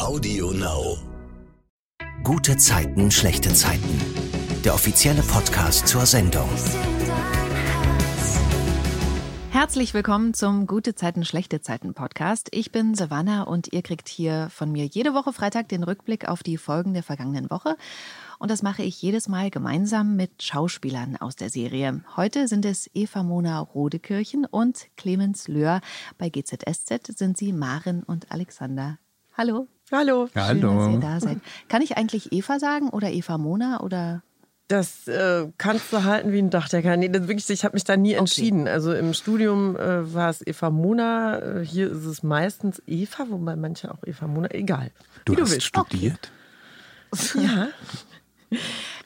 Audio Now. Gute Zeiten, schlechte Zeiten. Der offizielle Podcast zur Sendung. Herzlich willkommen zum Gute Zeiten, schlechte Zeiten Podcast. Ich bin Savannah und ihr kriegt hier von mir jede Woche Freitag den Rückblick auf die Folgen der vergangenen Woche. Und das mache ich jedes Mal gemeinsam mit Schauspielern aus der Serie. Heute sind es Eva Mona Rodekirchen und Clemens Löhr. Bei GZSZ sind sie Maren und Alexander. Hallo. Hallo. Schön, Hallo. dass ihr da seid. Kann ich eigentlich Eva sagen oder Eva Mona oder Das äh, kannst du halten wie ein Dachdecker. Nee, das wirklich, ich habe mich da nie entschieden. Also im Studium äh, war es Eva Mona, äh, hier ist es meistens Eva, wobei manche auch Eva Mona, egal. Du wie du hast willst. studiert? Ja,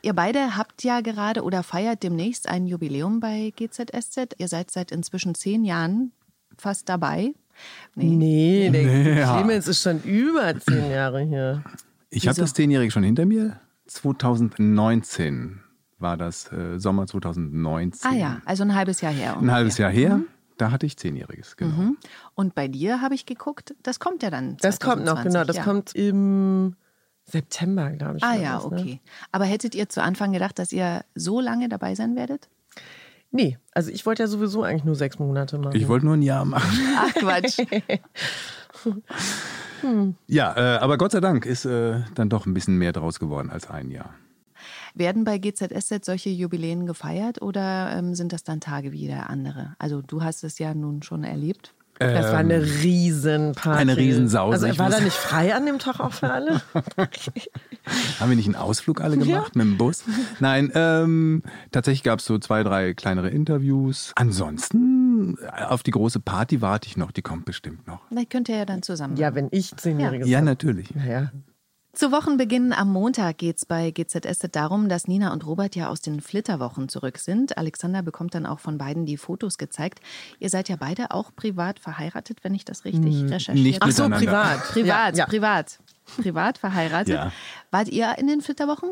Ihr beide habt ja gerade oder feiert demnächst ein Jubiläum bei GZSZ. Ihr seid seit inzwischen zehn Jahren fast dabei. Nee, der Ja. Clemens ist schon über zehn Jahre hier. Ich habe das Zehnjährige schon hinter mir. 2019 war das, äh, Sommer 2019. Ah ja, also ein halbes Jahr her. Ein halbes. Jahr her. Da hatte ich Zehnjähriges, genau. Mhm. Und bei dir habe ich geguckt, das kommt ja dann. Das kommt noch, 2020, genau. Das ja. kommt im September, glaube ich. Ah ja, das, ne? okay. Aber hättet ihr zu Anfang gedacht, dass ihr so lange dabei sein werdet? Nee, also ich wollte ja sowieso eigentlich nur sechs Monate machen. Ich wollte nur ein Jahr machen. Ach Quatsch. Ja, äh, aber Gott sei Dank ist äh, dann doch ein bisschen mehr draus geworden als ein Jahr. Werden bei GZSZ solche Jubiläen gefeiert oder ähm, sind das dann Tage wie der andere? Also du hast es ja nun schon erlebt. Das war eine Riesenparty. eine Riesensause. Also Ich war da nicht frei an dem Tag auch für alle? Haben wir nicht einen Ausflug alle gemacht mit dem Bus? Nein, ähm, tatsächlich gab es so zwei, drei kleinere Interviews. Ansonsten äh, auf die große Party warte ich noch, die kommt bestimmt noch. Vielleicht könnt ihr ja dann zusammen. Ja, wenn ich zehnjähriges Ja, natürlich. Ja. Zu Wochenbeginn am Montag geht es bei GZSZ darum, dass Nina und Robert ja aus den Flitterwochen zurück sind. Alexander bekommt dann auch von beiden die Fotos gezeigt. Ihr seid ja beide auch privat verheiratet, wenn ich das richtig recherchiert nicht Ach so, privat. Privat, Ja, ja. privat. Privat verheiratet. Ja. Wart ihr in den Flitterwochen?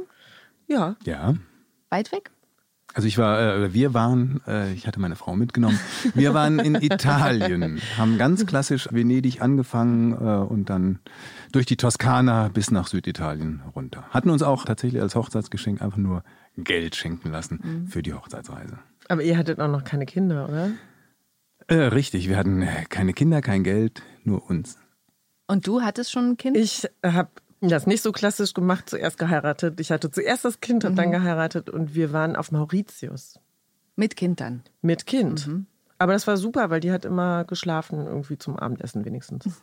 ja. Ja. Weit weg? Also ich war, äh, wir waren, äh, ich hatte meine Frau mitgenommen. Wir waren in Italien, haben ganz klassisch Venedig angefangen äh, und dann durch die Toskana bis nach Süditalien runter. Hatten uns auch tatsächlich als Hochzeitsgeschenk einfach nur Geld schenken lassen für die Hochzeitsreise. Aber ihr hattet auch noch keine Kinder, oder? Äh, richtig, wir hatten äh, keine Kinder, kein Geld, nur uns. Und du hattest schon ein Kind? Ich habe das nicht so klassisch gemacht, zuerst geheiratet. Ich hatte zuerst das Kind und dann geheiratet und wir waren auf Mauritius Mit Kind dann. mit Kind. Aber das war super, weil die hat immer geschlafen, irgendwie zum Abendessen wenigstens.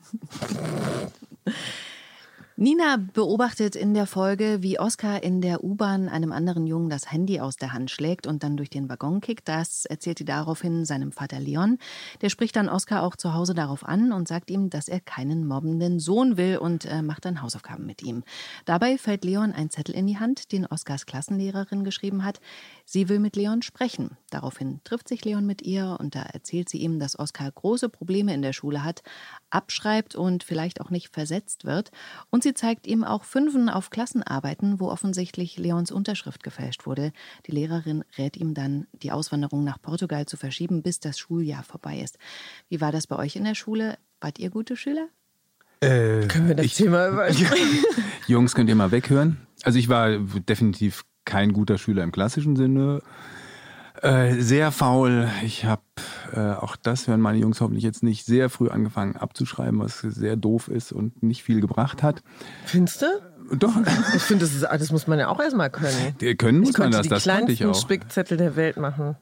Nina beobachtet in der Folge, wie Oskar in der U-Bahn einem anderen Jungen das Handy aus der Hand schlägt und dann durch den Waggon kickt. Das erzählt sie daraufhin seinem Vater Leon. Der spricht dann Oskar auch zu Hause darauf an und sagt ihm, dass er keinen mobbenden Sohn will und äh, macht dann Hausaufgaben mit ihm. Dabei fällt Leon ein Zettel in die Hand, den Oskars Klassenlehrerin geschrieben hat. Sie will mit Leon sprechen. Daraufhin trifft sich Leon mit ihr und da erzählt sie ihm, dass Oskar große Probleme in der Schule hat, abschreibt und vielleicht auch nicht versetzt wird. Und sie zeigt ihm auch Fünfen auf Klassenarbeiten, wo offensichtlich Leons Unterschrift gefälscht wurde. Die Lehrerin rät ihm dann, die Auswanderung nach Portugal zu verschieben, bis das Schuljahr vorbei ist. Wie war das bei euch in der Schule? Wart ihr gute Schüler? Äh, Können wir das ich, Thema überspringen? Jungs, könnt ihr mal weghören. Also ich war definitiv kein guter Schüler im klassischen Sinne. Äh, sehr faul. Ich habe, äh, auch das hören meine Jungs hoffentlich jetzt nicht, sehr früh angefangen abzuschreiben, was sehr doof ist und nicht viel gebracht hat. Findest du? Doch, Ich finde, das, ist- das muss man ja auch erstmal können. äh, können muss Ich man das, die das konnte ich kleinsten auch. Spickzettel der Welt machen.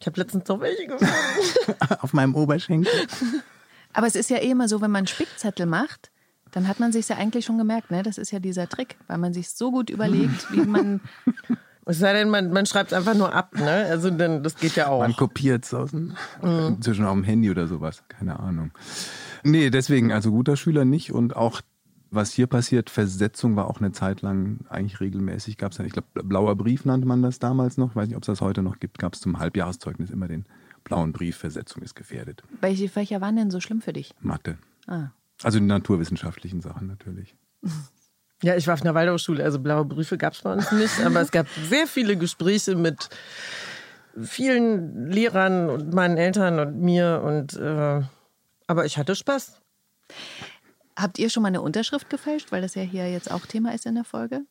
Ich habe letztens doch welche gefunden. Auf meinem Oberschenkel. Aber es ist ja eh immer so, wenn man Spickzettel macht, dann hat man sich ja eigentlich schon gemerkt, ne? Das ist ja dieser Trick, weil man sich so gut überlegt, wie man. Es sei denn, man, man schreibt es einfach nur ab, ne? Also dann, das geht ja auch. Man kopiert es aus dem, Mhm. inzwischen auf dem Handy oder sowas. Keine Ahnung. Nee, deswegen, also guter Schüler nicht. Und auch, was hier passiert, Versetzung war auch eine Zeit lang eigentlich regelmäßig. Gab es ja, ich glaube, blauer Brief nannte man das damals noch. Weiß nicht, ob es das heute noch gibt. Gab es zum Halbjahreszeugnis immer den blauen Brief, Versetzung ist gefährdet. Welche Fächer waren denn so schlimm für dich? Mathe. Ah. Also die naturwissenschaftlichen Sachen natürlich. Ja, ich war auf einer Waldorfschule, also blaue Briefe gab es bei uns nicht, aber es gab sehr viele Gespräche mit vielen Lehrern und meinen Eltern und mir und äh, aber ich hatte Spaß. Habt ihr schon mal eine Unterschrift gefälscht, weil das ja hier jetzt auch Thema ist in der Folge?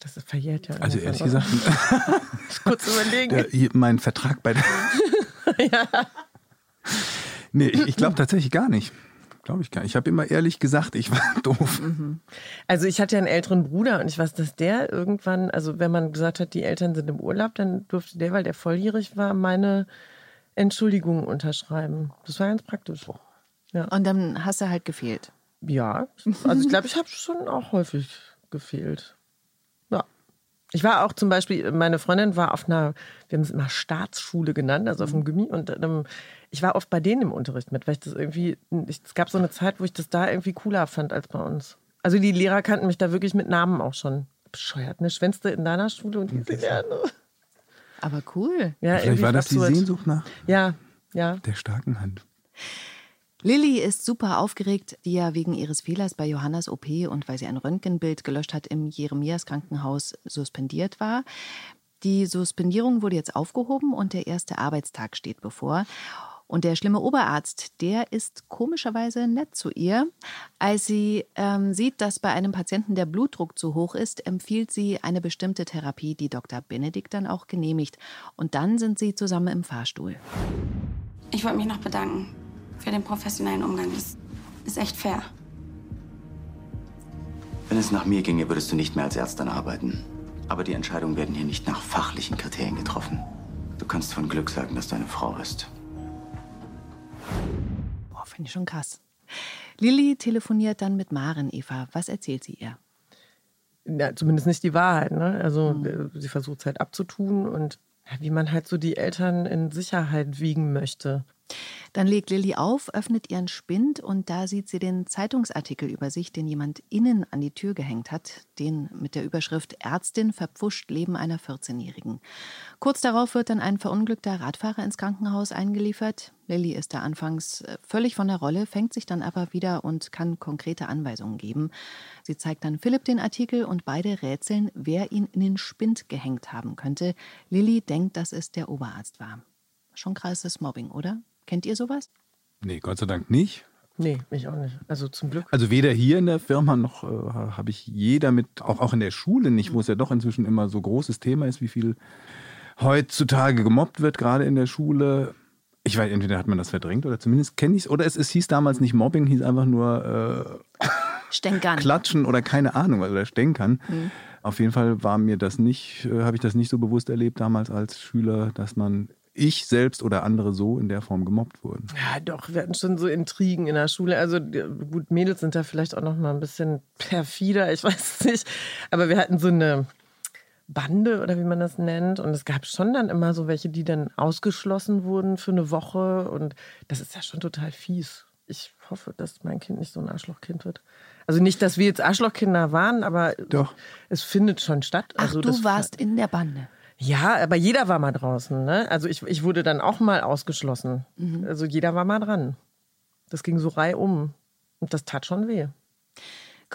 Das ist verjährt ja. Also ehrlich gesagt, kurz überlegen. Der, mein Vertrag bei der. ja. Nee, ich, ich glaube tatsächlich gar nicht. Glaube ich gar nicht. Ich habe immer ehrlich gesagt, ich war doof. Mhm. Also ich hatte ja einen älteren Bruder und ich weiß, dass der irgendwann, also wenn man gesagt hat, die Eltern sind im Urlaub, dann durfte der, weil der volljährig war, meine Entschuldigung unterschreiben. Das war ganz praktisch. Ja. Und dann hast du halt gefehlt. Ja, also ich glaube, ich habe schon auch häufig gefehlt. Ich war auch zum Beispiel, meine Freundin war auf einer, wir haben es immer Staatsschule genannt, also auf dem Gimmi und ähm, ich war oft bei denen im Unterricht mit, weil ich das irgendwie, ich, es gab so eine Zeit, wo ich das da irgendwie cooler fand als bei uns. Also die Lehrer kannten mich da wirklich mit Namen auch schon. Bescheuert, ne? Schwänzte in deiner Schule und diese gerne. Aber cool. Ja, Vielleicht war das absurd. die Sehnsucht nach ja, ja. der starken Hand. Lilly ist super aufgeregt, die ja wegen ihres Fehlers bei Johannas OP und weil sie ein Röntgenbild gelöscht hat, im Jeremias Krankenhaus suspendiert war. Die Suspendierung wurde jetzt aufgehoben und der erste Arbeitstag steht bevor. Und der schlimme Oberarzt, der ist komischerweise nett zu ihr. Als sie ähm, sieht, dass bei einem Patienten der Blutdruck zu hoch ist, empfiehlt sie eine bestimmte Therapie, die Dr. Benedikt dann auch genehmigt. Und dann sind sie zusammen im Fahrstuhl. Ich wollte mich noch bedanken für den professionellen Umgang. Das ist echt fair. Wenn es nach mir ginge, würdest du nicht mehr als Ärztin arbeiten. Aber die Entscheidungen werden hier nicht nach fachlichen Kriterien getroffen. Du kannst von Glück sagen, dass du eine Frau bist. Boah, finde ich schon krass. Lilly telefoniert dann mit Maren, Eva. Was erzählt sie ihr? Ja, zumindest nicht die Wahrheit. Ne? Also mhm. sie versucht es halt abzutun und wie man halt so die Eltern in Sicherheit wiegen möchte. Dann legt Lilly auf, öffnet ihren Spind und da sieht sie den Zeitungsartikel über sich, den jemand innen an die Tür gehängt hat, den mit der Überschrift Ärztin verpfuscht Leben einer 14-Jährigen. Kurz darauf wird dann ein verunglückter Radfahrer ins Krankenhaus eingeliefert. Lilly ist da anfangs äh, völlig von der Rolle, fängt sich dann aber wieder und kann konkrete Anweisungen geben. Sie zeigt dann Philipp den Artikel und beide rätseln, wer ihn in den Spind gehängt haben könnte. Lilly denkt, dass es der Oberarzt war. Schon krasses Mobbing, oder? Kennt ihr sowas? Nee, Gott sei Dank nicht. Nee, ich auch nicht. Also zum Glück. Also weder hier in der Firma noch äh, habe ich jeder mit, auch, auch in der Schule nicht, wo es ja doch inzwischen immer so großes Thema ist, wie viel heutzutage gemobbt wird, gerade in der Schule. Ich weiß, entweder hat man das verdrängt oder zumindest kenne ich es. Oder es, es hieß damals nicht Mobbing, hieß einfach nur äh, Stänkern. Klatschen oder keine Ahnung, oder Stänkern. Mhm. Auf jeden Fall war mir das nicht, äh, habe ich das nicht so bewusst erlebt damals als Schüler, dass man ich selbst oder andere so in der Form gemobbt wurden. Ja, doch, wir hatten schon so Intrigen in der Schule. Also gut, Mädels sind da vielleicht auch noch mal ein bisschen perfider, ich weiß es nicht. Aber wir hatten so eine Bande oder wie man das nennt. Und es gab schon dann immer so welche, die dann ausgeschlossen wurden für eine Woche. Und das ist ja schon total fies. Ich hoffe, dass mein Kind nicht so ein Arschlochkind wird. Also nicht, dass wir jetzt Arschlochkinder waren, aber Doch. es findet schon statt. Ach, also du warst in der Bande. Ja, aber jeder war mal draußen. Ne? Also ich, ich wurde dann auch mal ausgeschlossen. Mhm. Also jeder war mal dran. Das ging so reihum. Und das tat schon weh.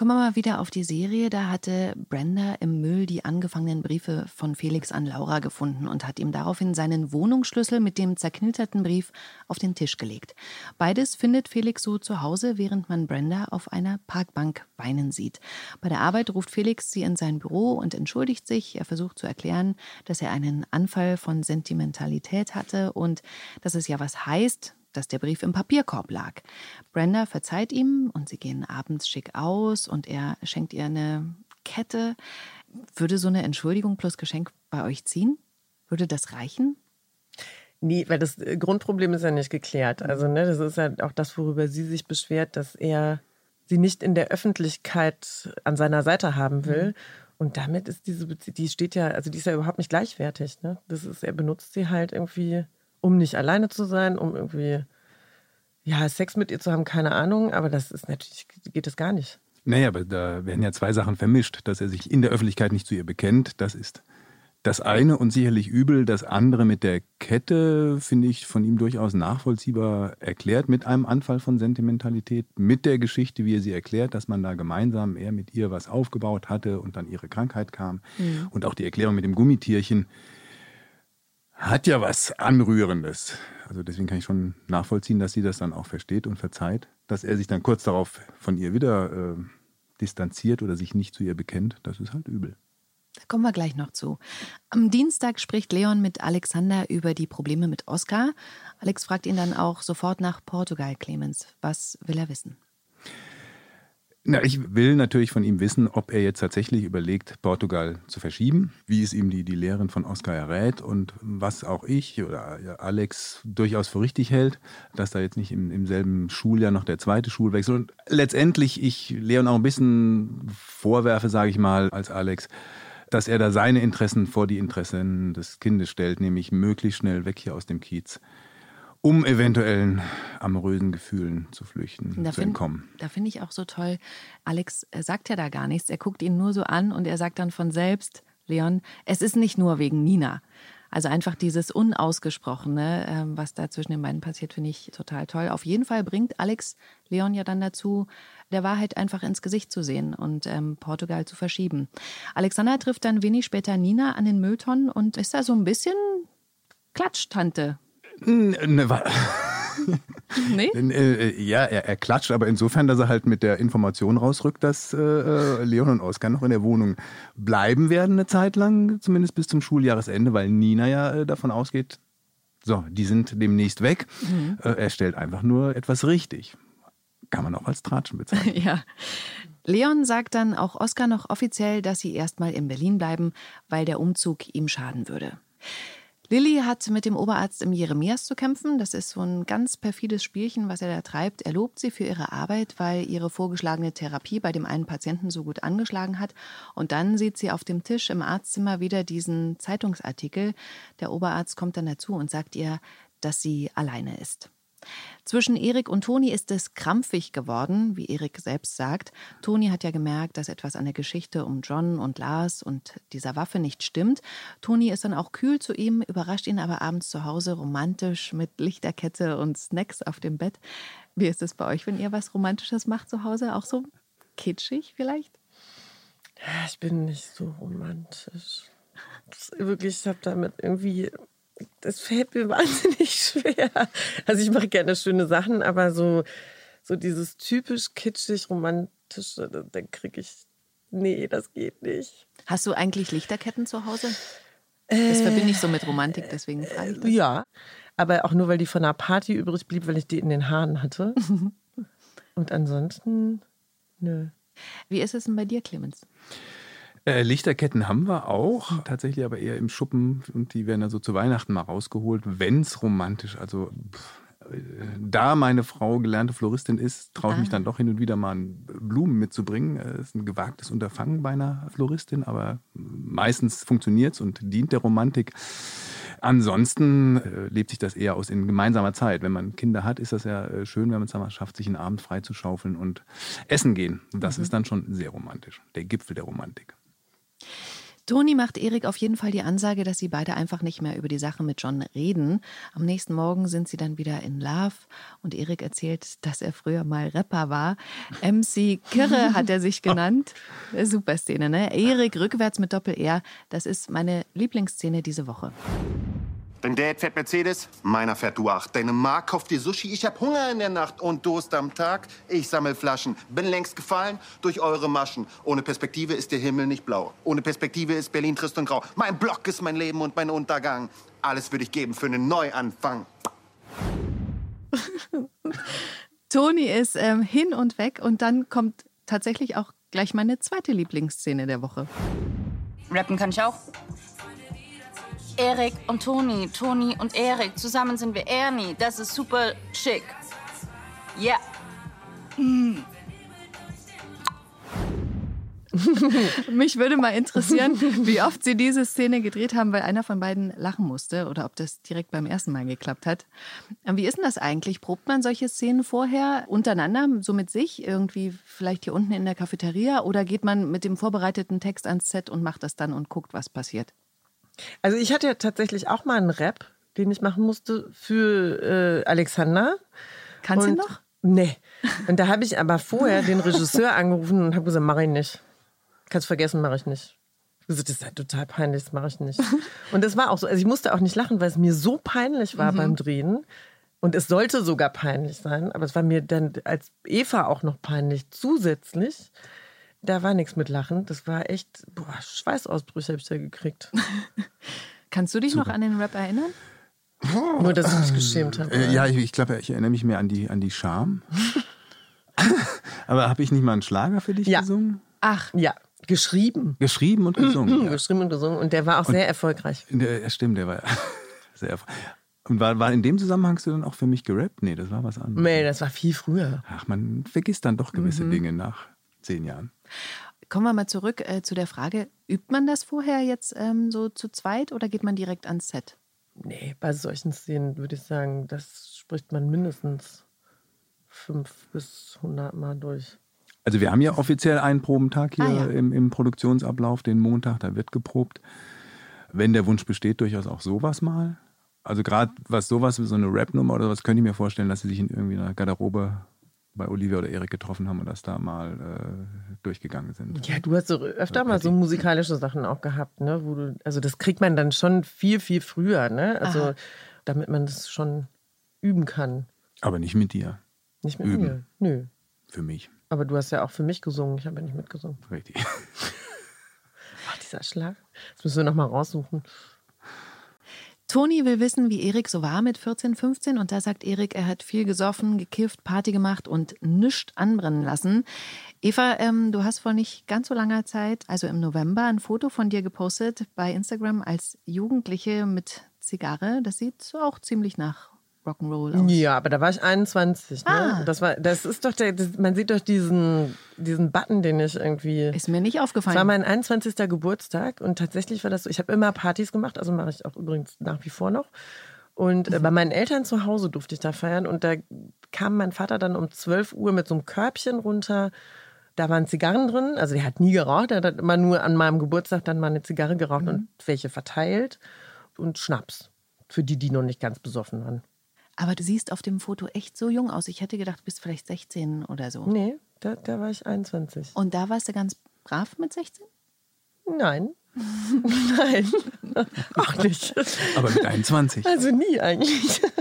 Kommen wir mal wieder auf die Serie. Da hatte Brenda im Müll die angefangenen Briefe von Felix an Laura gefunden und hat ihm daraufhin seinen Wohnungsschlüssel mit dem zerknitterten Brief auf den Tisch gelegt. Beides findet Felix so zu Hause, während man Brenda auf einer Parkbank weinen sieht. Bei der Arbeit ruft Felix sie in sein Büro und entschuldigt sich. Er versucht zu erklären, dass er einen Anfall von Sentimentalität hatte und dass es ja was heißt, dass der Brief im Papierkorb lag. Brenda verzeiht ihm und sie gehen abends schick aus und er schenkt ihr eine Kette. Würde so eine Entschuldigung plus Geschenk bei euch ziehen? Würde das reichen? Nee, weil das Grundproblem ist ja nicht geklärt. Also, ne, das ist ja auch das, worüber sie sich beschwert, dass er sie nicht in der Öffentlichkeit an seiner Seite haben will. Mhm. Und damit ist diese Beziehung, die steht ja, also die ist ja überhaupt nicht gleichwertig. Ne? Das ist, er benutzt sie halt irgendwie um nicht alleine zu sein, um irgendwie ja, Sex mit ihr zu haben, keine Ahnung, aber das ist natürlich, geht das gar nicht. Naja, aber da werden ja zwei Sachen vermischt. Dass er sich in der Öffentlichkeit nicht zu ihr bekennt, das ist das eine und sicherlich übel. Das andere mit der Kette finde ich von ihm durchaus nachvollziehbar erklärt mit einem Anfall von Sentimentalität, mit der Geschichte, wie er sie erklärt, dass man da gemeinsam, er mit ihr was aufgebaut hatte und dann ihre Krankheit kam. Mhm. Und auch die Erklärung mit dem Gummitierchen hat ja was Anrührendes. Also deswegen kann ich schon nachvollziehen, dass sie das dann auch versteht und verzeiht. dass er sich dann kurz darauf von ihr wieder äh, distanziert oder sich nicht zu ihr bekennt, das ist halt übel. Da kommen wir gleich noch zu. Am Dienstag spricht Leon mit Alexander über die Probleme mit Oscar. Alex fragt ihn dann auch sofort nach Portugal, Clemens. Was will er wissen? Na, ich will natürlich von ihm wissen, ob er jetzt tatsächlich überlegt, Portugal zu verschieben, wie es ihm die, die Lehrerin von Oscar errät und was auch ich oder Alex durchaus für richtig hält, dass da jetzt nicht im, im selben Schuljahr noch der zweite Schulwechsel und letztendlich ich Leon auch ein bisschen vorwerfe, sage ich mal, als Alex, dass er da seine Interessen vor die Interessen des Kindes stellt, nämlich möglichst schnell weg hier aus dem Kiez um eventuellen amorösen Gefühlen zu flüchten, da zu entkommen. da finde ich auch so toll, Alex sagt ja da gar nichts. Er guckt ihn nur so an und er sagt dann von selbst, Leon, es ist nicht nur wegen Nina. Also einfach dieses Unausgesprochene, ähm, was da zwischen den beiden passiert, finde ich total toll. Auf jeden Fall bringt Alex Leon ja dann dazu, der Wahrheit einfach ins Gesicht zu sehen und ähm, Portugal zu verschieben. Alexander trifft dann wenig später Nina an den Mülltonnen und ist da so ein bisschen Klatschtante Ne, nee? Äh, ja, er, er, klatscht, aber insofern, dass er halt mit der Information rausrückt, dass äh, Leon und Oskar noch in der Wohnung bleiben werden eine Zeit lang, zumindest bis zum Schuljahresende, weil Nina ja äh, davon ausgeht, so, die sind demnächst weg. Mhm. Äh, er stellt einfach nur etwas richtig. Kann man auch als Tratschen bezeichnen. ja. Leon sagt dann auch Oskar noch offiziell, dass sie erstmal in Berlin bleiben, weil der Umzug ihm schaden würde. Lilly hat mit dem Oberarzt im Jeremias zu kämpfen. Das ist so ein ganz perfides Spielchen, was er da treibt. Er lobt sie für ihre Arbeit, weil ihre vorgeschlagene Therapie bei dem einen Patienten so gut angeschlagen hat. Und dann sieht sie auf dem Tisch im Arztzimmer wieder diesen Zeitungsartikel. Der Oberarzt kommt dann dazu und sagt ihr, dass sie alleine ist. Zwischen Erik und Toni ist es krampfig geworden, wie Erik selbst sagt. Toni hat ja gemerkt, dass etwas an der Geschichte um John und Lars und dieser Waffe nicht stimmt. Toni ist dann auch kühl zu ihm, überrascht ihn aber abends zu Hause romantisch mit Lichterkette und Snacks auf dem Bett. Wie ist es bei euch, wenn ihr was Romantisches macht zu Hause? Auch so kitschig vielleicht? Ich bin nicht so romantisch. Wirklich, ich habe damit irgendwie das fällt mir wahnsinnig schwer. Also ich mache gerne schöne Sachen, aber so, so dieses typisch kitschig romantische, da kriege ich, nee, das geht nicht. Hast du eigentlich Lichterketten zu Hause? Das verbinde ich so mit Romantik, deswegen frage ich das. Ja, aber auch nur, weil die von einer Party übrig blieb, weil ich die in den Haaren hatte. Und ansonsten, nö. Wie ist es denn bei dir, Clemens? Äh, Lichterketten haben wir auch, tatsächlich aber eher im Schuppen und die werden also zu Weihnachten mal rausgeholt, wenn es romantisch, also pff, äh, da meine Frau gelernte Floristin ist, traue ich ah. mich dann doch hin und wieder mal Blumen mitzubringen. Das äh, ist ein gewagtes Unterfangen bei einer Floristin, aber meistens funktioniert es und dient der Romantik. Ansonsten äh, lebt sich das eher aus in gemeinsamer Zeit. Wenn man Kinder hat, ist das ja äh, schön, wenn man es mal schafft, sich einen Abend freizuschaufeln und essen gehen. Das mhm. ist dann schon sehr romantisch. Der Gipfel der Romantik. Toni macht Erik auf jeden Fall die Ansage, dass sie beide einfach nicht mehr über die Sache mit John reden. Am nächsten Morgen sind sie dann wieder in Love und Erik erzählt, dass er früher mal Rapper war. MC Kirre hat er sich genannt. Super Szene, ne? Erik rückwärts mit Doppel-R. Das ist meine Lieblingsszene diese Woche. Dein Dad fährt Mercedes, meiner fährt Du-8. Deine Ma kauft dir Sushi, ich hab Hunger in der Nacht und Durst am Tag. Ich sammel Flaschen, bin längst gefallen durch eure Maschen. Ohne Perspektive ist der Himmel nicht blau. Ohne Perspektive ist Berlin trist und grau. Mein Block ist mein Leben und mein Untergang. Alles würde ich geben für einen Neuanfang. Toni ist ähm, hin und weg und dann kommt tatsächlich auch gleich meine zweite Lieblingsszene der Woche. Rappen kann ich auch. Erik und Toni, Toni und Erik. Zusammen sind wir Ernie. Das ist super schick. Ja. Yeah. Mm. Mich würde mal interessieren, wie oft Sie diese Szene gedreht haben, weil einer von beiden lachen musste oder ob das direkt beim ersten Mal geklappt hat. Wie ist denn das eigentlich? Probt man solche Szenen vorher untereinander, so mit sich, irgendwie vielleicht hier unten in der Cafeteria oder geht man mit dem vorbereiteten Text ans Set und macht das dann und guckt, was passiert? Also ich hatte ja tatsächlich auch mal einen Rap, den ich machen musste für äh, Alexander. Kannst du noch? Nee. Und da habe ich aber vorher den Regisseur angerufen und habe gesagt, mache ich nicht. Kannst vergessen, mache ich nicht. Ich gesagt, das ist ja total peinlich, das mache ich nicht. Und das war auch so. Also ich musste auch nicht lachen, weil es mir so peinlich war mhm. beim Drehen, Und es sollte sogar peinlich sein, aber es war mir dann als Eva auch noch peinlich zusätzlich. Da war nichts mit Lachen. Das war echt, boah, Schweißausbrüche habe ich da gekriegt. Kannst du dich noch an den Rap erinnern? Nur, dass ich mich geschämt habe. Äh, ja, ich, ich glaube, ich erinnere mich mehr an die, an die Scham. Aber habe ich nicht mal einen Schlager für dich Ja. gesungen? Ach, Ja, geschrieben. Geschrieben und gesungen. ja. Geschrieben und gesungen. Und der war auch sehr erfolgreich. Der, ja, stimmt, der war sehr erfol- Und war, war in dem Zusammenhang hast du dann auch für mich gerappt? Nee, das war was anderes. Nee, das war viel früher. Ach, man vergisst dann doch gewisse Mhm. Dinge nach zehn Jahren. Kommen wir mal zurück äh, zu der Frage, übt man das vorher jetzt ähm, so zu zweit oder geht man direkt ans Set? Nee, bei solchen Szenen würde ich sagen, das spricht man mindestens fünf bis hundert Mal durch. Also wir haben ja offiziell einen Probentag hier Ah, ja. im, im Produktionsablauf, den Montag, da wird geprobt. Wenn der Wunsch besteht, durchaus auch sowas mal. Also gerade was sowas wie so eine Rap-Nummer oder was, könnte ich mir vorstellen, dass sie sich in irgendwie einer Garderobe bei Olivia oder Erik getroffen haben und das da mal äh, durchgegangen sind. Ja, du hast so öfter mal so musikalische Sachen auch gehabt, ne? Wo du, also das kriegt man dann schon viel, viel früher, ne? Also Aha. damit man das schon üben kann. Aber nicht mit dir, Nicht mit Üben. mir. Nö. für mich. Aber du hast ja auch für mich gesungen. Ich habe ja nicht mitgesungen. Richtig. Ach, dieser Schlag. Das müssen wir nochmal raussuchen. Toni will wissen, wie Erik so war mit 14, 15 und da sagt Erik, er hat viel gesoffen, gekifft, Party gemacht und nichts anbrennen lassen. Eva, ähm, du hast vor nicht ganz so langer Zeit, also im November, ein Foto von dir gepostet bei Instagram als Jugendliche mit Zigarre. Das sieht auch ziemlich nach Rock'n'Roll aus. Ja, aber da war ich 21. Ne? Ah. Das, war, das ist doch der, das, man sieht doch diesen, diesen Button, den ich irgendwie. Ist mir nicht Es aufgefallen. war mein 21. Geburtstag und tatsächlich war das so. Ich habe immer Partys gemacht, also mache ich auch übrigens nach wie vor noch. Und äh, bei meinen Eltern zu Hause durfte ich da feiern und da kam mein Vater dann um 12 Uhr mit so einem Körbchen runter. Da waren Zigarren drin, also der hat nie geraucht, der hat immer nur an meinem Geburtstag dann mal eine Zigarre geraucht und welche verteilt und Schnaps für die, die noch nicht ganz besoffen waren. Aber du siehst auf dem Foto echt so jung aus. Ich hätte gedacht, du bist vielleicht 16 oder so. Nee, da, da war ich 21. Und da warst du ganz brav mit 16? Nein. Nein. Auch nicht. Aber mit 21. Also nie eigentlich.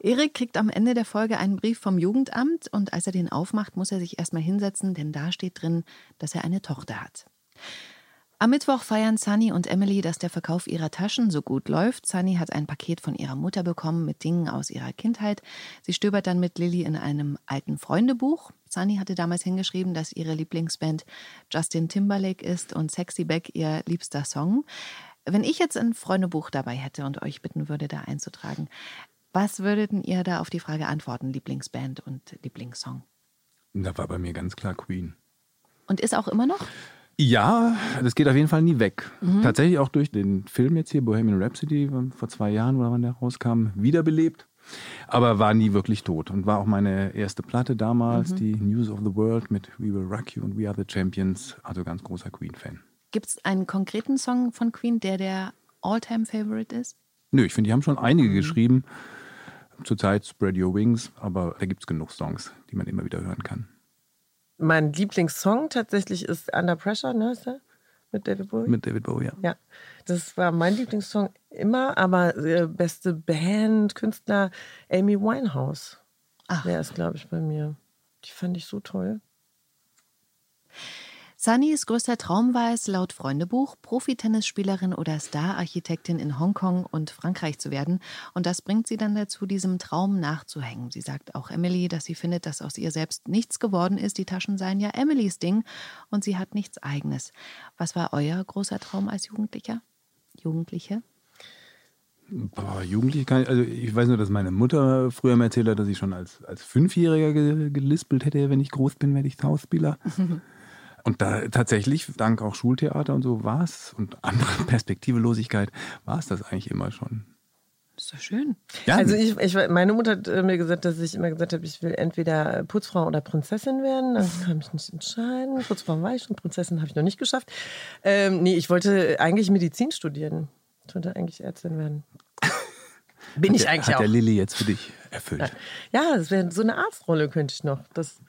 Erik kriegt am Ende der Folge einen Brief vom Jugendamt und als er den aufmacht, muss er sich erstmal hinsetzen, denn da steht drin, dass er eine Tochter hat. Am Mittwoch feiern Sunny und Emily, dass der Verkauf ihrer Taschen so gut läuft. Sunny hat ein Paket von ihrer Mutter bekommen mit Dingen aus ihrer Kindheit. Sie stöbert dann mit Lilly in einem alten Freundebuch. Sunny hatte damals hingeschrieben, dass ihre Lieblingsband Justin Timberlake ist und Sexy Back ihr liebster Song. Wenn ich jetzt ein Freundebuch dabei hätte und euch bitten würde, da einzutragen, was würdet ihr da auf die Frage antworten, Lieblingsband und Lieblingssong? Da war bei mir ganz klar Queen. Und ist auch immer noch? Ja, das geht auf jeden Fall nie weg. Mhm. Tatsächlich auch durch den Film jetzt hier, Bohemian Rhapsody, vor zwei Jahren oder wann der rauskam, wiederbelebt. Aber war nie wirklich tot und war auch meine erste Platte damals, Mhm. die News of the World mit We Will Rock You und We Are the Champions. Also ganz großer Queen-Fan. Gibt es einen konkreten Song von Queen, der der All-Time-Favorite ist? Nö, ich finde, die haben schon einige Mhm. geschrieben. Zurzeit Spread Your Wings, aber da gibt es genug Songs, die man immer wieder hören kann. Mein Lieblingssong tatsächlich ist Under Pressure, ne? Ist der? Mit David Bowie? Mit David Bowie, ja. ja, das war mein Lieblingssong immer, aber äh, beste Band, Künstler Amy Winehouse. Ach. Der ist, glaube ich, bei mir. Die fand ich so toll. Sunnys größter Traum war es, laut Freundebuch, Profitennisspielerin oder Stararchitektin in Hongkong und Frankreich zu werden. Und das bringt sie dann dazu, diesem Traum nachzuhängen. Sie sagt auch Emily, dass sie findet, dass aus ihr selbst nichts geworden ist. Die Taschen seien ja Emilys Ding und sie hat nichts Eigenes. Was war euer großer Traum als Jugendlicher? Jugendliche? Boah, Jugendlich kann ich, also ich weiß nur, dass meine Mutter früher mal erzählt hat, dass ich schon als, als Fünfjähriger ge, gelispelt hätte, wenn ich groß bin, werde ich Schauspieler. Und da tatsächlich, dank auch Schultheater und so war es und andere Perspektivelosigkeit, war es das eigentlich immer schon. Ist doch schön. Ja, Also ich, ich, meine Mutter hat äh, mir gesagt, dass ich immer gesagt habe, ich will entweder Putzfrau oder Prinzessin werden. Das kann ich nicht entscheiden. Putzfrau war ich schon, Prinzessin habe ich noch nicht geschafft. Ähm, nee, ich wollte eigentlich Medizin studieren. Ich wollte eigentlich Ärztin werden. Bin ich eigentlich hat auch. der Lilly jetzt für dich erfüllt. Ja, das wäre so eine Arztrolle könnte ich noch. Das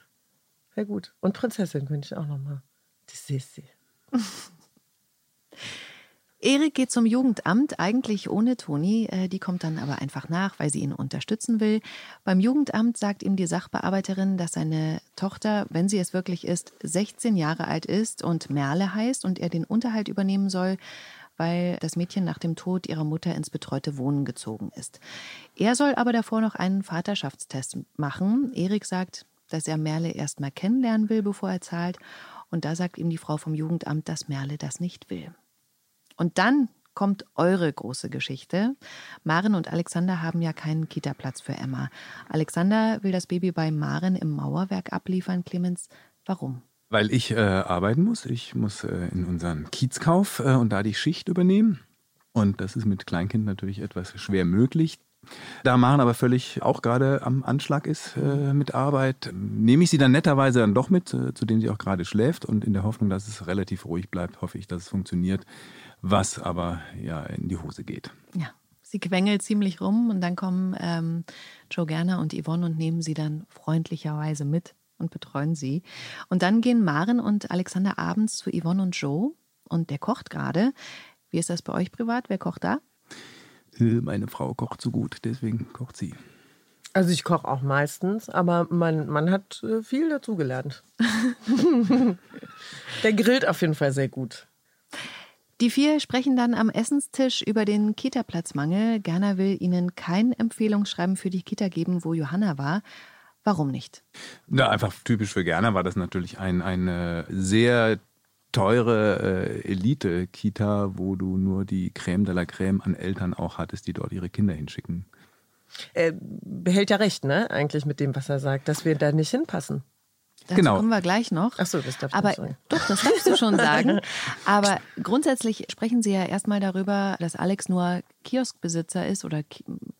wäre gut. Und Prinzessin könnte ich auch noch mal. Die Sissi. Erik geht zum Jugendamt, eigentlich ohne Toni. Äh, die kommt dann aber einfach nach, weil sie ihn unterstützen will. Beim Jugendamt sagt ihm die Sachbearbeiterin, dass seine Tochter, wenn sie es wirklich ist, 16 Jahre alt ist und Merle heißt und er den Unterhalt übernehmen soll, weil das Mädchen nach dem Tod ihrer Mutter ins betreute Wohnen gezogen ist. Er soll aber davor noch einen Vaterschaftstest machen. Erik sagt, dass er Merle erst mal kennenlernen will, bevor er zahlt. Und da sagt ihm die Frau vom Jugendamt, dass Merle das nicht will. Und dann kommt eure große Geschichte. Maren und Alexander haben ja keinen Kita-Platz für Emma. Alexander will das Baby bei Maren im Mauerwerk abliefern. Clemens, warum? Weil ich äh, arbeiten muss. Ich muss äh, in unseren Kiezkauf äh, und da die Schicht übernehmen. Und das ist mit Kleinkind natürlich etwas schwer möglich. Da Maren aber völlig auch gerade am Anschlag ist äh, mit Arbeit, nehme ich sie dann netterweise dann doch mit, äh, zu dem sie auch gerade schläft. Und in der Hoffnung, dass es relativ ruhig bleibt, hoffe ich, dass es funktioniert was aber ja in die Hose geht. Ja. Sie quengelt ziemlich rum und dann kommen ähm, Joe Gerner und Yvonne und nehmen sie dann freundlicherweise mit und betreuen sie. Und dann gehen Maren und Alexander abends zu Yvonne und Joe und der kocht gerade. Wie ist das bei euch privat? Wer kocht da? Äh, meine Frau kocht so gut, deswegen kocht sie. Also ich koche auch meistens, aber man, man hat äh, viel dazugelernt. der grillt auf jeden Fall sehr gut. Die vier sprechen dann am Essenstisch über den Kita-Platzmangel. Gerner will ihnen kein Empfehlungsschreiben für die Kita geben, wo Johanna war. Warum nicht? Na, einfach typisch für Gerner war das natürlich ein, eine sehr teure äh, Elite-Kita, wo du nur die Crème de la Crème an Eltern auch hattest, die dort ihre Kinder hinschicken. Er behält ja recht, ne? Eigentlich mit dem, was er sagt, dass wir da nicht hinpassen. Dazu genau. kommen wir gleich noch. Ach so, das darfst du Aber sagen. Doch, das darfst du schon sagen. Aber grundsätzlich sprechen Sie ja erstmal darüber, dass Alex nur Kioskbesitzer ist oder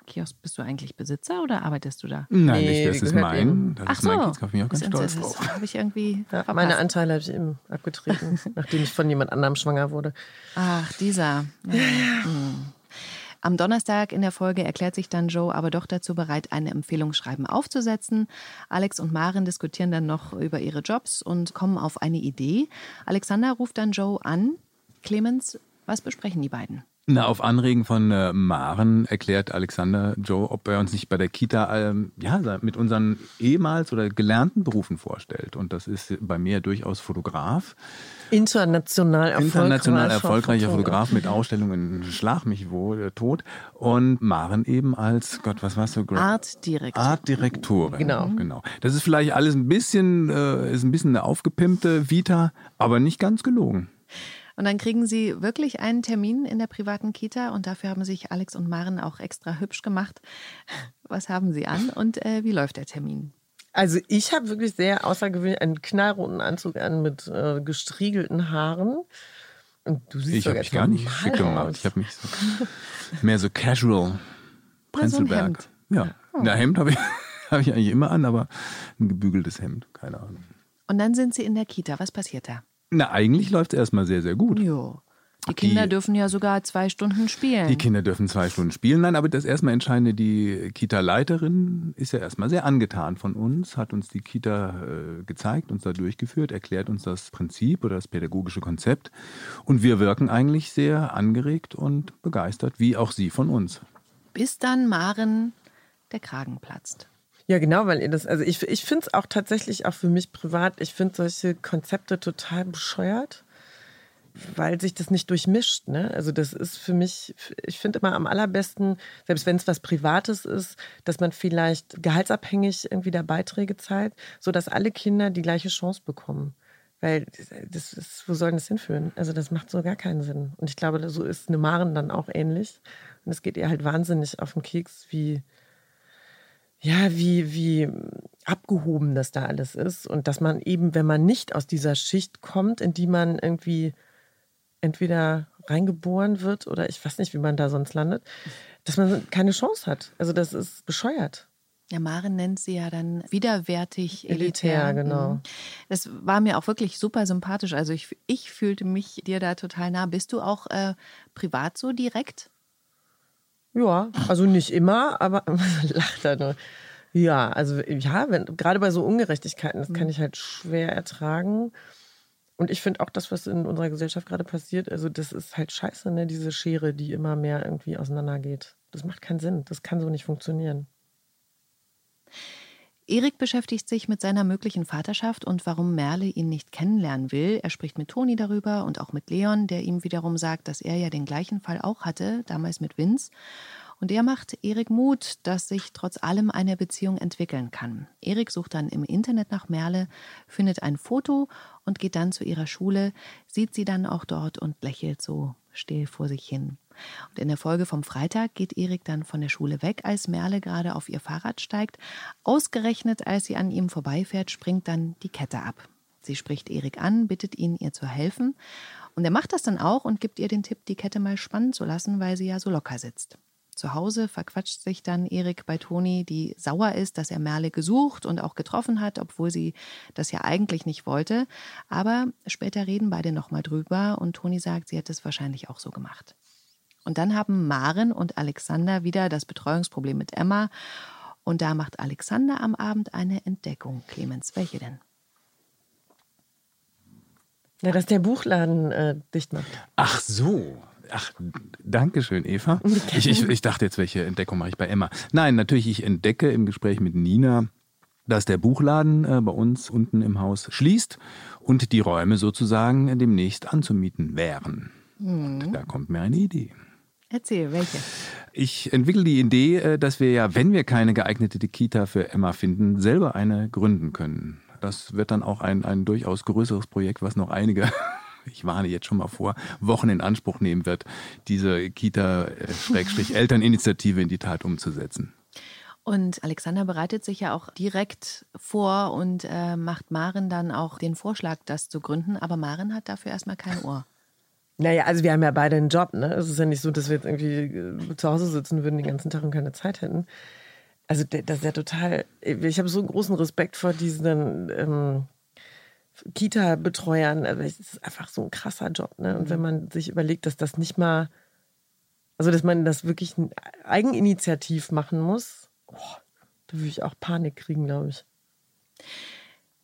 Kiosk bist du eigentlich Besitzer oder arbeitest du da? Nein, nee, nicht, das ist mein. Das Ach ist so. mein Kiez, bin ich auch ganz stolz drauf. Habe ich irgendwie ja, Meine Anteile habe ich eben abgetreten, nachdem ich von jemand anderem schwanger wurde. Ach, dieser. Ja. Hm. Am Donnerstag in der Folge erklärt sich dann Joe aber doch dazu bereit, ein Empfehlungsschreiben aufzusetzen. Alex und Maren diskutieren dann noch über ihre Jobs und kommen auf eine Idee. Alexander ruft dann Joe an. Clemens, was besprechen die beiden? Na, auf Anregen von äh, Maren erklärt Alexander Joe, ob er uns nicht bei der Kita ähm, ja, mit unseren ehemals oder gelernten Berufen vorstellt. Und das ist bei mir durchaus Fotograf. International erfolgreich. International erfolgreicher Fotograf mit Ausstellungen Schlag mich wohl, äh, tot. Und Maren eben als, Gott, was warst du? Artdirektorin. Artdirektorin. Genau. genau. Das ist vielleicht alles ein bisschen, äh, ist ein bisschen eine aufgepimpte Vita, aber nicht ganz gelogen. Und dann kriegen sie wirklich einen Termin in der privaten Kita und dafür haben sich Alex und Maren auch extra hübsch gemacht. Was haben sie an und äh, wie läuft der Termin? Also ich habe wirklich sehr außergewöhnlich einen knallroten Anzug an mit äh, gestriegelten Haaren. Und du siehst ich habe mich gar nicht schick gemacht. Ich habe mich so mehr so casual. Prenzlberg. So Hemd. Ja, oh. Na, Hemd habe ich, hab ich eigentlich immer an, aber ein gebügeltes Hemd, keine Ahnung. Und dann sind sie in der Kita. Was passiert da? Na, eigentlich läuft es erstmal sehr, sehr gut. Jo. Die Kinder die, dürfen ja sogar zwei Stunden spielen. Die Kinder dürfen zwei Stunden spielen. Nein, aber das erstmal Entscheidende, die Kita-Leiterin ist ja erstmal sehr angetan von uns, hat uns die Kita äh, gezeigt, uns da durchgeführt, erklärt uns das Prinzip oder das pädagogische Konzept. Und wir wirken eigentlich sehr angeregt und begeistert, wie auch sie von uns. Bis dann Maren der Kragen platzt. Ja, genau, weil ihr das, also ich, ich finde es auch tatsächlich auch für mich privat, ich finde solche Konzepte total bescheuert, weil sich das nicht durchmischt. Ne? Also das ist für mich, ich finde immer am allerbesten, selbst wenn es was Privates ist, dass man vielleicht gehaltsabhängig irgendwie da Beiträge zahlt, sodass alle Kinder die gleiche Chance bekommen. Weil das ist, wo soll das hinführen? Also das macht so gar keinen Sinn. Und ich glaube, so ist eine Maren dann auch ähnlich. Und es geht ihr halt wahnsinnig auf den Keks, wie ja, wie, wie abgehoben das da alles ist und dass man eben, wenn man nicht aus dieser Schicht kommt, in die man irgendwie entweder reingeboren wird oder ich weiß nicht, wie man da sonst landet, dass man keine Chance hat. Also das ist bescheuert. Ja, Maren nennt sie ja dann widerwärtig elitär. elitär. genau. Mhm. Das war mir auch wirklich super sympathisch. Also ich, ich fühlte mich dir da total nah. Bist du auch äh, privat so direkt? Ja, also nicht immer, aber lacht er nur. Ja, also ja, wenn, gerade bei so Ungerechtigkeiten, das kann ich halt schwer ertragen. Und ich finde auch das, was in unserer Gesellschaft gerade passiert, also das ist halt scheiße, ne? diese Schere, die immer mehr irgendwie auseinandergeht. Das macht keinen Sinn. Das kann so nicht funktionieren. Erik beschäftigt sich mit seiner möglichen Vaterschaft und warum Merle ihn nicht kennenlernen will. Er spricht mit Toni darüber und auch mit Leon, der ihm wiederum sagt, dass er ja den gleichen Fall auch hatte, damals mit Vince. Und er macht Erik Mut, dass sich trotz allem eine Beziehung entwickeln kann. Erik sucht dann im Internet nach Merle, findet ein Foto und geht dann zu ihrer Schule, sieht sie dann auch dort und lächelt so still vor sich hin. Und in der Folge vom Freitag geht Erik dann von der Schule weg, als Merle gerade auf ihr Fahrrad steigt. Ausgerechnet, als sie an ihm vorbeifährt, springt dann die Kette ab. Sie spricht Erik an, bittet ihn, ihr zu helfen. Und er macht das dann auch und gibt ihr den Tipp, die Kette mal spannen zu lassen, weil sie ja so locker sitzt. Zu Hause verquatscht sich dann Erik bei Toni, die sauer ist, dass er Merle gesucht und auch getroffen hat, obwohl sie das ja eigentlich nicht wollte. Aber später reden beide nochmal drüber und Toni sagt, sie hätte es wahrscheinlich auch so gemacht. Und dann haben Maren und Alexander wieder das Betreuungsproblem mit Emma. Und da macht Alexander am Abend eine Entdeckung. Clemens, welche denn? Na, dass der Buchladen äh, dicht macht. Ach so. Ach, danke schön, Eva. Ich, ich, ich dachte jetzt, welche Entdeckung mache ich bei Emma? Nein, natürlich, ich entdecke im Gespräch mit Nina, dass der Buchladen äh, bei uns unten im Haus schließt und die Räume sozusagen demnächst anzumieten wären. Mhm. Und da kommt mir eine Idee. Erzähl, welche? Ich entwickle die Idee, äh, dass wir ja, wenn wir keine geeignete Kita für Emma finden, selber eine gründen können. Das wird dann auch ein, ein durchaus größeres Projekt, was noch einige, ich warne jetzt schon mal vor, Wochen in Anspruch nehmen wird, diese Kita-Elterninitiative in die Tat umzusetzen. Und Alexander bereitet sich ja auch direkt vor und äh, macht Maren dann auch den Vorschlag, das zu gründen. Aber Maren hat dafür erstmal kein Ohr. Naja, also wir haben ja beide einen Job, ne? Es ist ja nicht so, dass wir jetzt irgendwie äh, zu Hause sitzen würden den ganzen Tag und keine Zeit hätten. Also das ist ja total, ich habe so einen großen Respekt vor diesen ähm, Kita-Betreuern. Also es ist einfach so ein krasser Job, ne? Und wenn man sich überlegt, dass das nicht mal, also dass man das wirklich eigeninitiativ machen muss, oh, da würde ich auch Panik kriegen, glaube ich.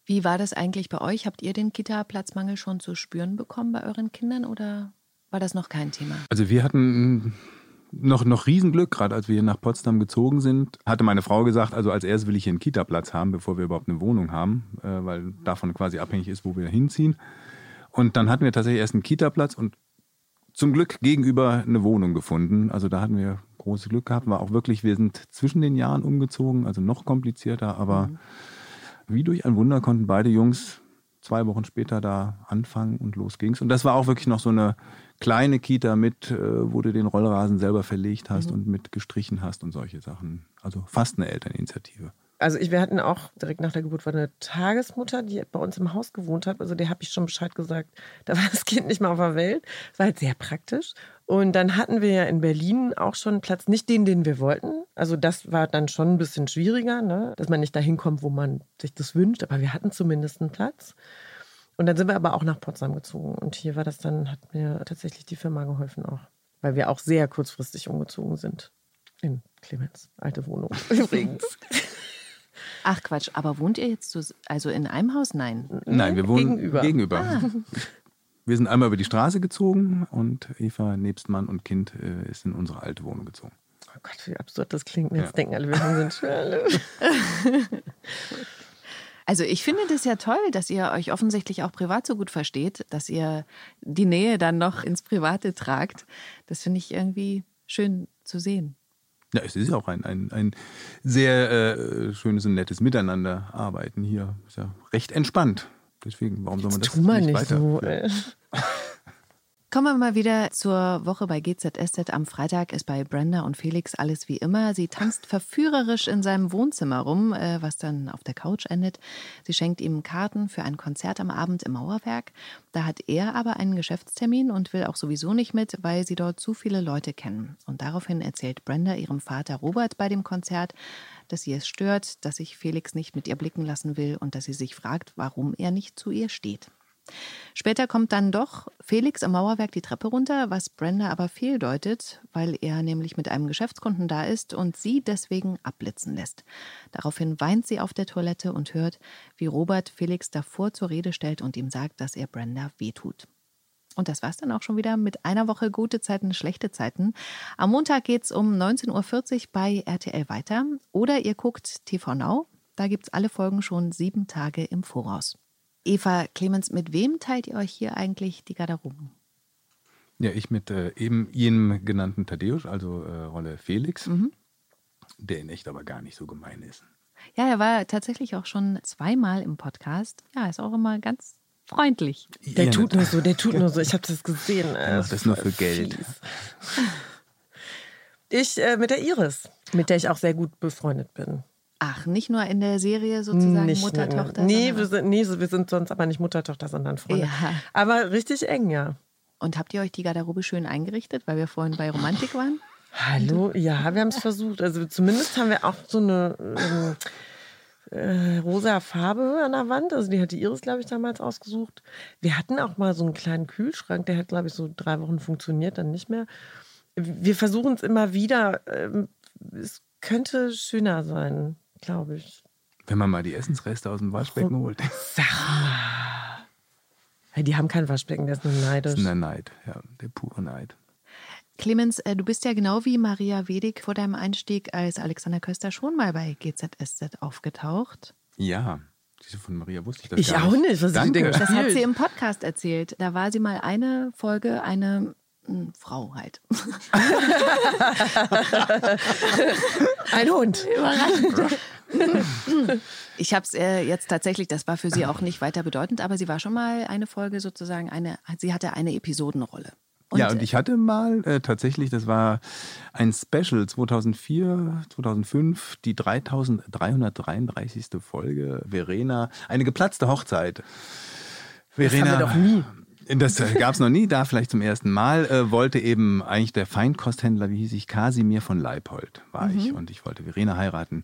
Wie war das eigentlich bei euch? Habt ihr den Kita-Platzmangel schon zu spüren bekommen bei euren Kindern oder war das noch kein Thema? Also wir hatten noch, noch Riesenglück, gerade als wir hier nach Potsdam gezogen sind, hatte meine Frau gesagt, also als erstes will ich hier einen Kita-Platz haben, bevor wir überhaupt eine Wohnung haben, äh, weil davon quasi abhängig ist, wo wir hinziehen. Und dann hatten wir tatsächlich erst einen Kita-Platz und zum Glück gegenüber eine Wohnung gefunden. Also da hatten wir großes Glück gehabt. War auch wirklich, wir sind zwischen den Jahren umgezogen, also noch komplizierter, aber mhm. Wie durch ein Wunder konnten beide Jungs zwei Wochen später da anfangen und los ging's. Und das war auch wirklich noch so eine kleine Kita mit, äh, wo du den Rollrasen selber verlegt hast mhm. und mit gestrichen hast und solche Sachen. Also fast eine Elterninitiative. Also ich, wir hatten auch direkt nach der Geburt war eine Tagesmutter, die bei uns im Haus gewohnt hat. Also der habe ich schon Bescheid gesagt. Da war das Kind nicht mal auf der Welt. Das war halt sehr praktisch. Und dann hatten wir ja in Berlin auch schon einen Platz, nicht den, den wir wollten. Also das war dann schon ein bisschen schwieriger, ne? dass man nicht dahin kommt, wo man sich das wünscht. Aber wir hatten zumindest einen Platz. Und dann sind wir aber auch nach Potsdam gezogen. Und hier war das dann, hat mir tatsächlich die Firma geholfen auch. Weil wir auch sehr kurzfristig umgezogen sind. In Clemens, alte Wohnung übrigens. Ach Quatsch, aber wohnt ihr jetzt so, also in einem Haus? Nein. Nein, wir wohnen gegenüber. gegenüber. Ah. Wir sind einmal über die Straße gezogen und Eva nebst Mann und Kind äh, ist in unsere alte Wohnung gezogen. Oh Gott, wie absurd das klingt. Jetzt ja. denken alle, wir sind Schwelle. Also ich finde das ja toll, dass ihr euch offensichtlich auch privat so gut versteht, dass ihr die Nähe dann noch ins Private tragt. Das finde ich irgendwie schön zu sehen. Ja, es ist ja auch ein, ein, ein sehr äh, schönes und nettes Miteinander arbeiten hier. Ist ja recht entspannt. Deswegen, warum soll man das tu mal nicht, nicht weiter? So. Kommen wir mal wieder zur Woche bei GZSZ. Am Freitag ist bei Brenda und Felix alles wie immer. Sie tanzt verführerisch in seinem Wohnzimmer rum, äh, was dann auf der Couch endet. Sie schenkt ihm Karten für ein Konzert am Abend im Mauerwerk. Da hat er aber einen Geschäftstermin und will auch sowieso nicht mit, weil sie dort zu viele Leute kennen. Und daraufhin erzählt Brenda ihrem Vater Robert bei dem Konzert, dass sie es stört, dass sich Felix nicht mit ihr blicken lassen will und dass sie sich fragt, warum er nicht zu ihr steht. Später kommt dann doch Felix am Mauerwerk die Treppe runter, was Brenda aber fehldeutet, weil er nämlich mit einem Geschäftskunden da ist und sie deswegen abblitzen lässt. Daraufhin weint sie auf der Toilette und hört, wie Robert Felix davor zur Rede stellt und ihm sagt, dass er Brenda wehtut. Und das war's dann auch schon wieder mit einer Woche gute Zeiten, schlechte Zeiten. Am Montag geht's um 19.40 Uhr bei RTL weiter. Oder ihr guckt TV Now. Da gibt's alle Folgen schon sieben Tage im Voraus. Eva Clemens, mit wem teilt ihr euch hier eigentlich die Garderoben? Ja, ich mit äh, eben jenem genannten Thaddeus, also äh, Rolle Felix, mhm. der in echt aber gar nicht so gemein ist. Ja, er war tatsächlich auch schon zweimal im Podcast. Ja, ist auch immer ganz freundlich. Der ja, tut nur so, der tut nur so. Ich habe das gesehen. Er macht das nur für Geld. Ich äh, mit der Iris, mit der ich auch sehr gut befreundet bin. Ach, nicht nur in der Serie sozusagen nicht, Mutter-Tochter? Nee, wir sind, nee, wir sind sonst aber nicht Mutter-Tochter, sondern Freunde. Ja. Aber richtig eng, ja. Und habt ihr euch die Garderobe schön eingerichtet, weil wir vorhin bei Romantik waren? Hallo, ja, wir haben es versucht. Also zumindest haben wir auch so eine ähm, äh, rosa Farbe an der Wand. Also die hat die Iris, glaube ich, damals ausgesucht. Wir hatten auch mal so einen kleinen Kühlschrank, der hat, glaube ich, so drei Wochen funktioniert, dann nicht mehr. Wir versuchen es immer wieder. Ähm, es könnte schöner sein glaube ich. Wenn man mal die Essensreste aus dem Waschbecken holt. Sag mal. Die haben kein Waschbecken, das ist nur neidisch. Das ist der Neid, ja, der pure Neid. Clemens, äh, du bist ja genau wie Maria Wedig vor deinem Einstieg als Alexander Köster schon mal bei GZSZ aufgetaucht. Ja, diese von Maria wusste ich das ich gar nicht. Ich auch nicht. Was Danke. Das hat sie im Podcast erzählt. Da war sie mal eine Folge, eine hm, Frau halt. Ein Hund. Überraschend. Ich habe es äh, jetzt tatsächlich, das war für sie auch nicht weiter bedeutend, aber sie war schon mal eine Folge sozusagen, eine, sie hatte eine Episodenrolle. Und ja, und ich hatte mal äh, tatsächlich, das war ein Special 2004, 2005, die 3333. Folge, Verena, eine geplatzte Hochzeit. Verena, das haben wir doch nie. Das gab es noch nie, da vielleicht zum ersten Mal. Äh, wollte eben eigentlich der Feinkosthändler, wie hieß ich, Kasimir von Leipold war mhm. ich. Und ich wollte Verena heiraten,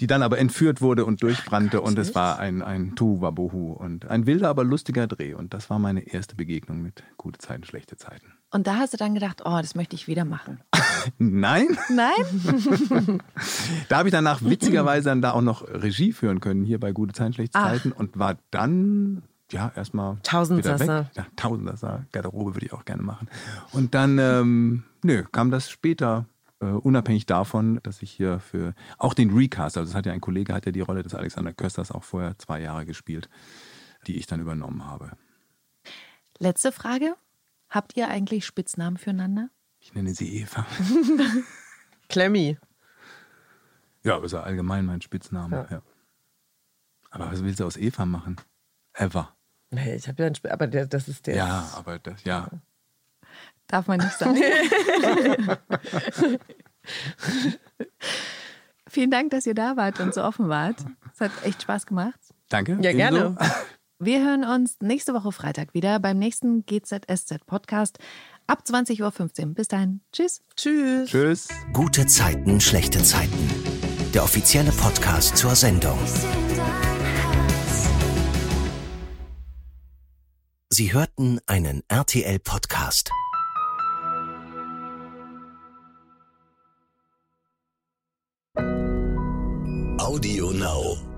die dann aber entführt wurde und durchbrannte. Ach, und es war ein, ein Tuwabohu und ein wilder, aber lustiger Dreh. Und das war meine erste Begegnung mit gute Zeiten, schlechte Zeiten. Und da hast du dann gedacht, oh, das möchte ich wieder machen. Nein. Nein? da habe ich danach witzigerweise dann da auch noch Regie führen können, hier bei Gute Zeiten, schlechte Zeiten. Und war dann ja, erstmal Tausendsasser. Ja, Tausendsasser, Garderobe würde ich auch gerne machen. Und dann, ähm, nö, kam das später, äh, unabhängig davon, dass ich hier für auch den Recast, also das hat ja ein Kollege, hat ja die Rolle des Alexander Kösters auch vorher zwei Jahre gespielt, die ich dann übernommen habe. Letzte Frage. Habt ihr eigentlich Spitznamen füreinander? Ich nenne sie Eva. Clemmy. Ja, ist ja allgemein mein Spitzname. Ja. Ja. Aber was willst du aus Eva machen? Eva. Nee, ich habe ja einen Sp aber der, das ist der. Ja, aber das, ja. Darf man nicht sagen. Vielen Dank, dass ihr da wart und so offen wart. Es hat echt Spaß gemacht. Danke. Ja, gerne. Wir hören uns nächste Woche Freitag wieder beim nächsten GZSZ Podcast ab 20.15 Uhr. Bis dahin. Tschüss. Tschüss. Tschüss. Gute Zeiten, schlechte Zeiten. Der offizielle Podcast zur Sendung. Sie hörten einen RTL-Podcast. Audio Now.